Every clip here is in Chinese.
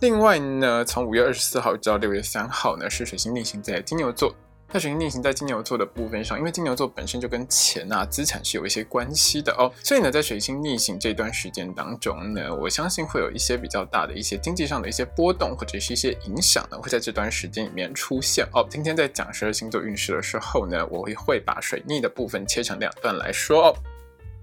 另外呢，从五月二十四号到六月三号呢，是水星逆行在金牛座。那水星逆行在金牛座的部分上，因为金牛座本身就跟钱啊、资产是有一些关系的哦，所以呢，在水星逆行这段时间当中呢，我相信会有一些比较大的一些经济上的一些波动，或者是一些影响呢，会在这段时间里面出现哦。今天在讲十二星座运势的时候呢，我会会把水逆的部分切成两段来说哦。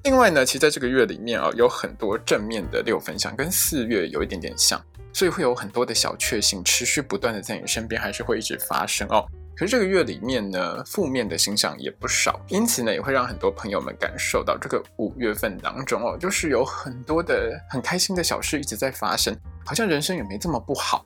另外呢，其实在这个月里面啊，有很多正面的六分相，跟四月有一点点像。所以会有很多的小确幸持续不断的在你身边，还是会一直发生哦。可是这个月里面呢，负面的星象也不少，因此呢，也会让很多朋友们感受到这个五月份当中哦，就是有很多的很开心的小事一直在发生，好像人生也没这么不好。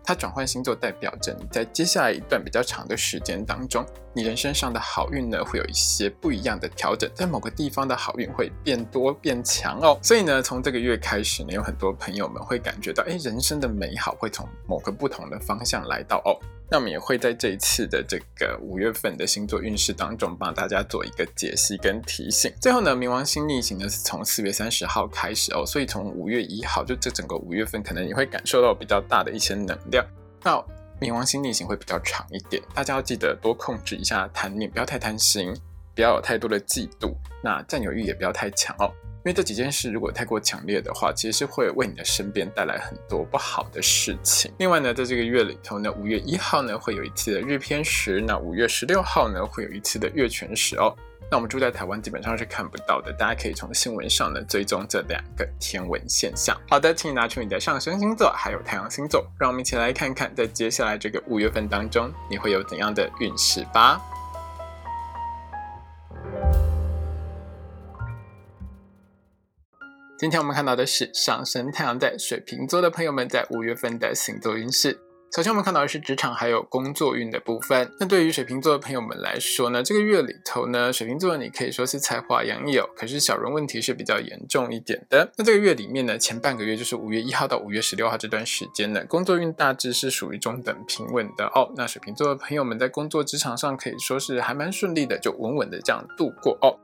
它转换星座，代表着你在接下来一段比较长的时间当中，你人生上的好运呢，会有一些不一样的调整，在某个地方的好运会变多变强哦。所以呢，从这个月开始呢，有很多朋友们会感觉到，哎，人生的美好会从某个不同的方向来到哦。那我们也会在这一次的这个五月份的星座运势当中，帮大家做一个解析跟提醒。最后呢，冥王星逆行呢是从四月三十号开始哦，所以从五月一号，就这整个五月份，可能你会感受到比较大的一些能量。那冥王星逆行会比较长一点，大家要记得多控制一下贪念，不要太贪心，不要有太多的嫉妒，那占有欲也不要太强哦。因为这几件事如果太过强烈的话，其实是会为你的身边带来很多不好的事情。另外呢，在这个月里头呢，五月一号呢会有一次的日偏食，那五月十六号呢会有一次的月全食哦。那我们住在台湾基本上是看不到的，大家可以从新闻上呢追踪这两个天文现象。好的，请你拿出你的上升星座还有太阳星座，让我们一起来看看在接下来这个五月份当中你会有怎样的运势吧。今天我们看到的是上升太阳在水瓶座的朋友们在五月份的星座运势。首先我们看到的是职场还有工作运的部分。那对于水瓶座的朋友们来说呢，这个月里头呢，水瓶座你可以说是才华洋溢哦，可是小人问题是比较严重一点的。那这个月里面呢，前半个月就是五月一号到五月十六号这段时间呢，工作运大致是属于中等平稳的哦。那水瓶座的朋友们在工作职场上可以说是还蛮顺利的，就稳稳的这样度过哦。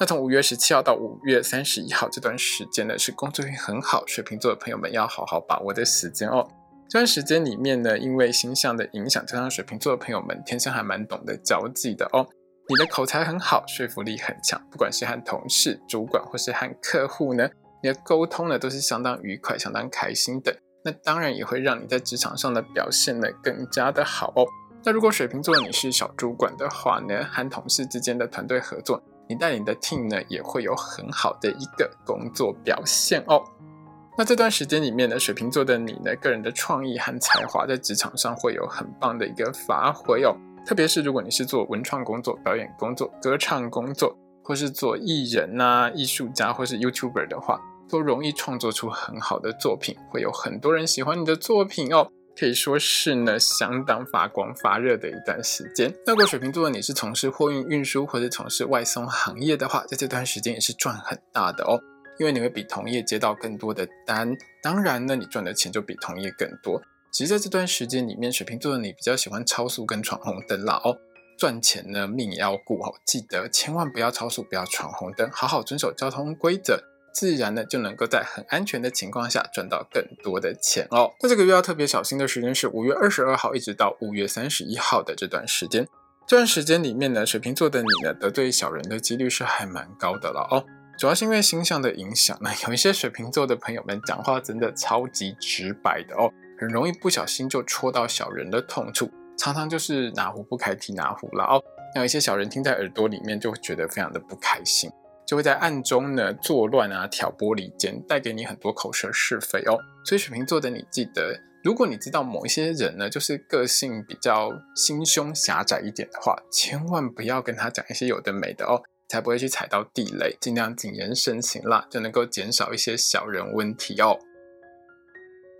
那从五月十七号到五月三十一号这段时间呢，是工作运很好，水瓶座的朋友们要好好把握的时间哦。这段时间里面呢，因为星象的影响，加上水瓶座的朋友们天生还蛮懂得交际的哦。你的口才很好，说服力很强，不管是和同事、主管或是和客户呢，你的沟通呢都是相当愉快、相当开心的。那当然也会让你在职场上的表现呢更加的好哦。那如果水瓶座你是小主管的话呢，和同事之间的团队合作。你带领的 team 呢，也会有很好的一个工作表现哦。那这段时间里面呢，水瓶座的你呢，个人的创意和才华在职场上会有很棒的一个发挥哦。特别是如果你是做文创工作、表演工作、歌唱工作，或是做艺人呐、艺术家或是 YouTuber 的话，都容易创作出很好的作品，会有很多人喜欢你的作品哦。可以说是呢，相当发光发热的一段时间。那如果水瓶座的你是从事货运运输或者从事外送行业的话，在这段时间也是赚很大的哦，因为你会比同业接到更多的单，当然呢，你赚的钱就比同业更多。其实在这段时间里面，水瓶座的你比较喜欢超速跟闯红灯啦哦，赚钱呢命也要顾哦，记得千万不要超速，不要闯红灯，好好遵守交通规则。自然呢，就能够在很安全的情况下赚到更多的钱哦。那这个月要特别小心的时间是五月二十二号一直到五月三十一号的这段时间。这段时间里面呢，水瓶座的你呢，得罪小人的几率是还蛮高的了哦。主要是因为星象的影响呢，有一些水瓶座的朋友们讲话真的超级直白的哦，很容易不小心就戳到小人的痛处，常常就是哪壶不开提哪壶了哦。那有一些小人听在耳朵里面，就会觉得非常的不开心。就会在暗中呢作乱啊，挑拨离间，带给你很多口舌是非哦。所以水瓶座的你记得，如果你知道某一些人呢，就是个性比较心胸狭窄一点的话，千万不要跟他讲一些有的没的哦，才不会去踩到地雷。尽量谨言慎行啦，就能够减少一些小人问题哦。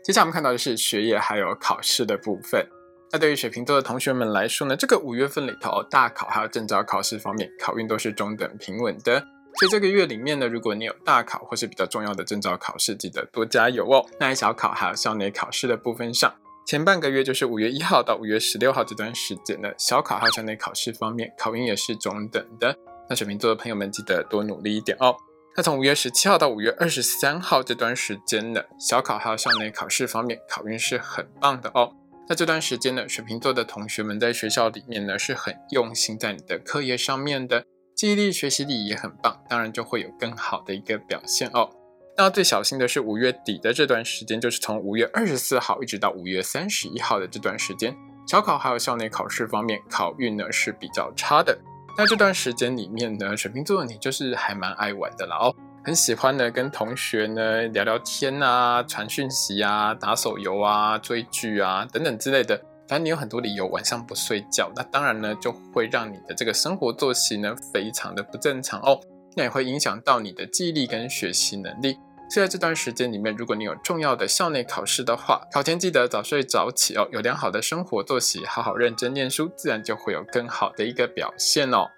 接下来我们看到的是学业还有考试的部分。那对于水瓶座的同学们来说呢，这个五月份里头，大考还有证照考试方面，考运都是中等平稳的。所以这个月里面呢，如果你有大考或是比较重要的证照考试，记得多加油哦。那小考还有校内考试的部分上，前半个月就是五月一号到五月十六号这段时间呢，小考还有校内考试方面，考运也是中等的。那水瓶座的朋友们记得多努力一点哦。那从五月十七号到五月二十三号这段时间呢，小考还有校内考试方面，考运是很棒的哦。那这段时间呢，水瓶座的同学们在学校里面呢，是很用心在你的课业上面的。记忆力、学习力也很棒，当然就会有更好的一个表现哦。那最小心的是五月底的这段时间，就是从五月二十四号一直到五月三十一号的这段时间，小考还有校内考试方面，考运呢是比较差的。那这段时间里面呢，水瓶座的你就是还蛮爱玩的啦哦，很喜欢呢跟同学呢聊聊天啊、传讯息啊、打手游啊、追剧啊等等之类的。反正你有很多理由晚上不睡觉，那当然呢就会让你的这个生活作息呢非常的不正常哦，那也会影响到你的记忆力跟学习能力。所以在这段时间里面，如果你有重要的校内考试的话，考前记得早睡早起哦，有良好的生活作息，好好认真念书，自然就会有更好的一个表现哦。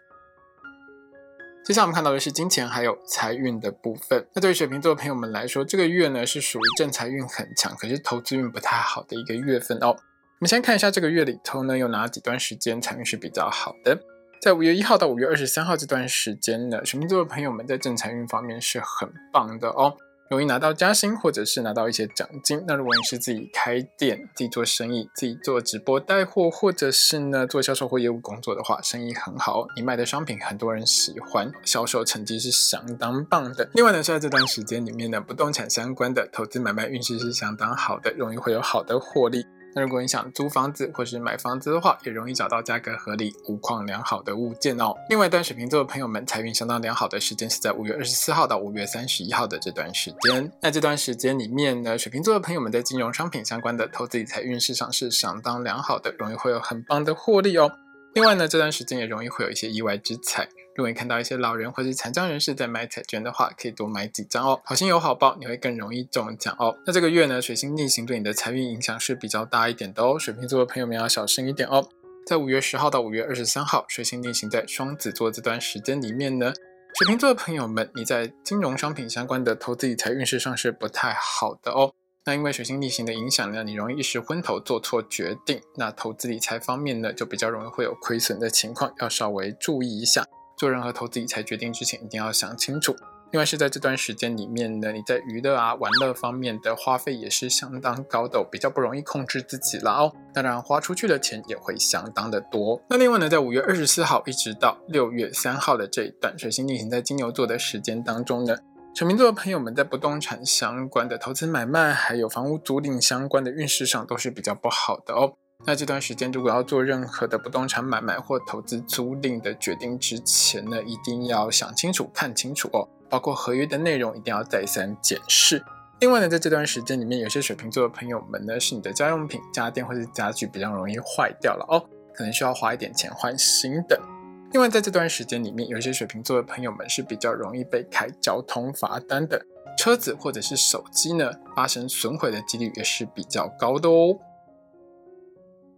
接下来我们看到的是金钱还有财运的部分。那对于水瓶座的朋友们来说，这个月呢是属于正财运很强，可是投资运不太好的一个月份哦。我们先看一下这个月里头呢，有哪几段时间财运是比较好的。在五月一号到五月二十三号这段时间呢，水瓶座的朋友们在正财运方面是很棒的哦，容易拿到加薪或者是拿到一些奖金。那如果你是自己开店、自己做生意、自己做直播带货，或者是呢做销售或业务工作的话，生意很好，你卖的商品很多人喜欢，销售成绩是相当棒的。另外呢，是在这段时间里面呢，不动产相关的投资买卖运势是相当好的，容易会有好的获利。那如果你想租房子或是买房子的话，也容易找到价格合理、物况良好的物件哦。另外，端水瓶座的朋友们，财运相当良好的时间是在五月二十四号到五月三十一号的这段时间。那这段时间里面呢，水瓶座的朋友们在金融商品相关的投资理财运势上是相当良好的，容易会有很棒的获利哦。另外呢，这段时间也容易会有一些意外之财。如果你看到一些老人或是残障人士在买彩券的话，可以多买几张哦。好心有好报，你会更容易中奖哦。那这个月呢，水星逆行对你的财运影响是比较大一点的哦。水瓶座的朋友们要小心一点哦。在五月十号到五月二十三号，水星逆行在双子座这段时间里面呢，水瓶座的朋友们，你在金融商品相关的投资理财运势上是不太好的哦。那因为水星逆行的影响呢，你容易一时昏头做错决定。那投资理财方面呢，就比较容易会有亏损的情况，要稍微注意一下。做任何投资理财决定之前，一定要想清楚。另外是在这段时间里面呢，你在娱乐啊、玩乐方面的花费也是相当高的，比较不容易控制自己了哦。当然花出去的钱也会相当的多。那另外呢，在五月二十四号一直到六月三号的这一段水星逆行在金牛座的时间当中呢。水瓶座的朋友们在不动产相关的投资买卖，还有房屋租赁相关的运势上都是比较不好的哦。那这段时间如果要做任何的不动产买卖或投资租赁的决定之前呢，一定要想清楚、看清楚哦，包括合约的内容一定要再三检视。另外呢，在这段时间里面，有些水瓶座的朋友们呢，是你的家用品、家电或者家具比较容易坏掉了哦，可能需要花一点钱换新的。另外，在这段时间里面，有些水瓶座的朋友们是比较容易被开交通罚单的，车子或者是手机呢发生损毁的几率也是比较高的哦。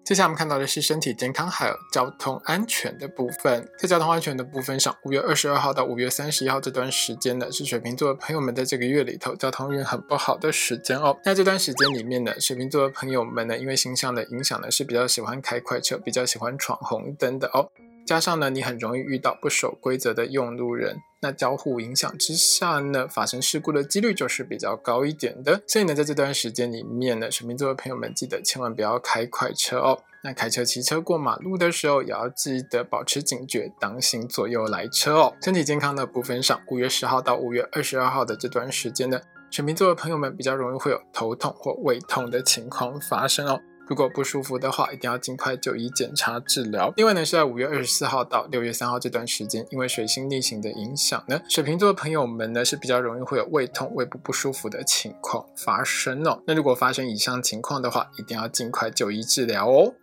接下来我们看到的是身体健康还有交通安全的部分。在交通安全的部分上，五月二十二号到五月三十一号这段时间呢，是水瓶座的朋友们在这个月里头交通运很不好的时间哦。那这段时间里面呢，水瓶座的朋友们呢，因为形象的影响呢，是比较喜欢开快车，比较喜欢闯红灯的哦。加上呢，你很容易遇到不守规则的用路人，那交互影响之下呢，发生事故的几率就是比较高一点的。所以呢，在这段时间里面呢，水瓶座的朋友们记得千万不要开快车哦。那开车、骑车过马路的时候，也要记得保持警觉，当心左右来车哦。身体健康的部分上，五月十号到五月二十二号的这段时间呢，水瓶座的朋友们比较容易会有头痛或胃痛的情况发生哦。如果不舒服的话，一定要尽快就医检查治疗。另外呢，是在五月二十四号到六月三号这段时间，因为水星逆行的影响呢，水瓶座的朋友们呢是比较容易会有胃痛、胃部不舒服的情况发生哦。那如果发生以上情况的话，一定要尽快就医治疗哦。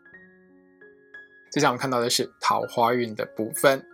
接下来我们看到的是桃花运的部分。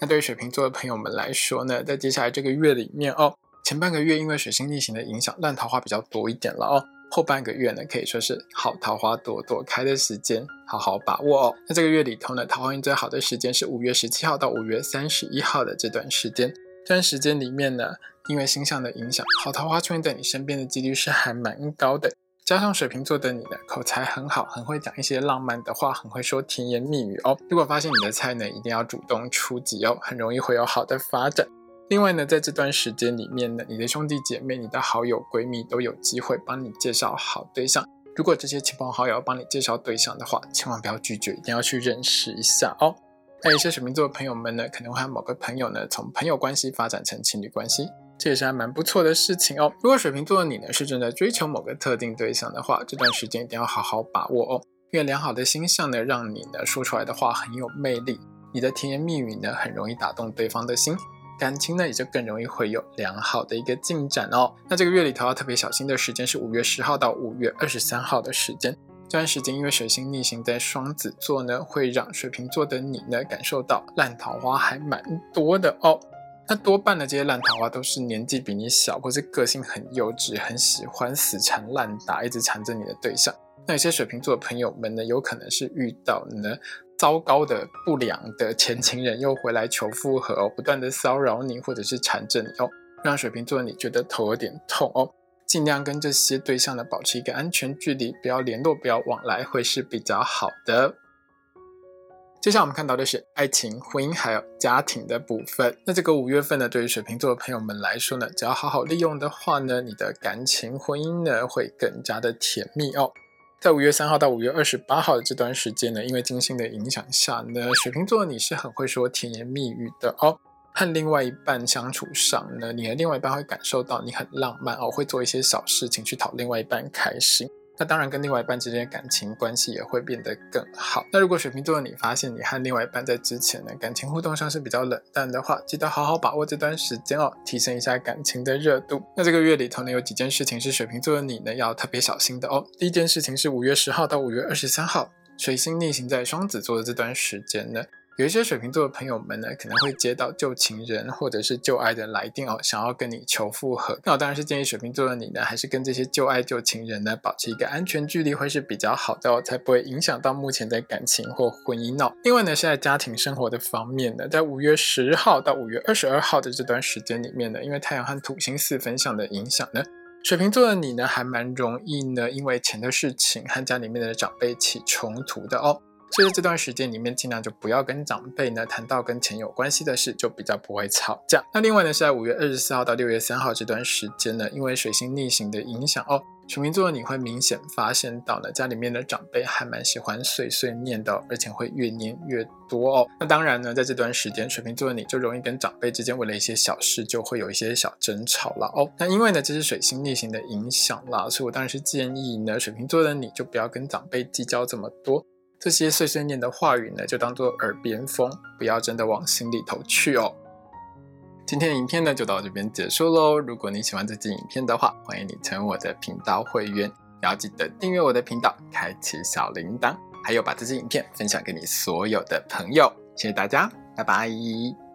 那对于水瓶座的朋友们来说呢，在接下来这个月里面哦，前半个月因为水星逆行的影响，烂桃花比较多一点了哦。后半个月呢，可以说是好桃花朵朵开的时间，好好把握哦。那这个月里头呢，桃花运最好的时间是五月十七号到五月三十一号的这段时间。这段时间里面呢，因为星象的影响，好桃花出现在你身边的几率是还蛮高的。加上水瓶座的你呢，口才很好，很会讲一些浪漫的话，很会说甜言蜜语哦。如果发现你的菜呢，一定要主动出击哦，很容易会有好的发展。另外呢，在这段时间里面呢，你的兄弟姐妹、你的好友闺蜜都有机会帮你介绍好对象。如果这些亲朋好友帮你介绍对象的话，千万不要拒绝，一定要去认识一下哦。那有些水瓶座的朋友们呢，可能会和某个朋友呢，从朋友关系发展成情侣关系，这也是还蛮不错的事情哦。如果水瓶座的你呢，是正在追求某个特定对象的话，这段时间一定要好好把握哦。因为良好的星象呢，让你呢说出来的话很有魅力，你的甜言蜜语呢，很容易打动对方的心。感情呢也就更容易会有良好的一个进展哦。那这个月里头要特别小心的时间是五月十号到五月二十三号的时间。这段时间因为水星逆行在双子座呢，会让水瓶座的你呢感受到烂桃花还蛮多的哦。那多半的这些烂桃花都是年纪比你小，或是个性很幼稚，很喜欢死缠烂打，一直缠着你的对象。那有些水瓶座的朋友们呢，有可能是遇到呢。糟糕的、不良的前情人又回来求复合哦，不断的骚扰你或者是缠着你哦，让水瓶座你觉得头有点痛哦。尽量跟这些对象呢保持一个安全距离，不要联络，不要往来，会是比较好的。接下来我们看到的是爱情、婚姻还有家庭的部分。那这个五月份呢，对于水瓶座的朋友们来说呢，只要好好利用的话呢，你的感情、婚姻呢会更加的甜蜜哦。在五月三号到五月二十八号的这段时间呢，因为金星的影响下呢，水瓶座你是很会说甜言蜜语的哦。和另外一半相处上呢，你的另外一半会感受到你很浪漫哦，会做一些小事情去讨另外一半开心。那当然，跟另外一半之间的感情关系也会变得更好。那如果水瓶座的你发现你和另外一半在之前呢感情互动上是比较冷淡的话，记得好好把握这段时间哦，提升一下感情的热度。那这个月里头呢，有几件事情是水瓶座的你呢要特别小心的哦。第一件事情是五月十号到五月二十三号，水星逆行在双子座的这段时间呢。有一些水瓶座的朋友们呢，可能会接到旧情人或者是旧爱的来电哦，想要跟你求复合。那我当然是建议水瓶座的你呢，还是跟这些旧爱旧情人呢，保持一个安全距离，会是比较好的哦，才不会影响到目前的感情或婚姻哦。另外呢，是在家庭生活的方面呢，在五月十号到五月二十二号的这段时间里面呢，因为太阳和土星四分相的影响呢，水瓶座的你呢，还蛮容易呢，因为钱的事情和家里面的长辈起冲突的哦。所以这段时间里面，尽量就不要跟长辈呢谈到跟钱有关系的事，就比较不会吵架。那另外呢，是在五月二十四号到六月三号这段时间呢，因为水星逆行的影响哦，水瓶座的你会明显发现到呢，家里面的长辈还蛮喜欢碎碎念的，而且会越念越多哦。那当然呢，在这段时间，水瓶座的你就容易跟长辈之间为了一些小事就会有一些小争吵了哦。那因为呢，这是水星逆行的影响啦，所以我当然是建议呢，水瓶座的你就不要跟长辈计较这么多。这些碎碎念的话语呢，就当做耳边风，不要真的往心里头去哦。今天的影片呢就到这边结束喽。如果你喜欢这支影片的话，欢迎你成为我的频道会员，也要记得订阅我的频道，开启小铃铛，还有把这支影片分享给你所有的朋友。谢谢大家，拜拜。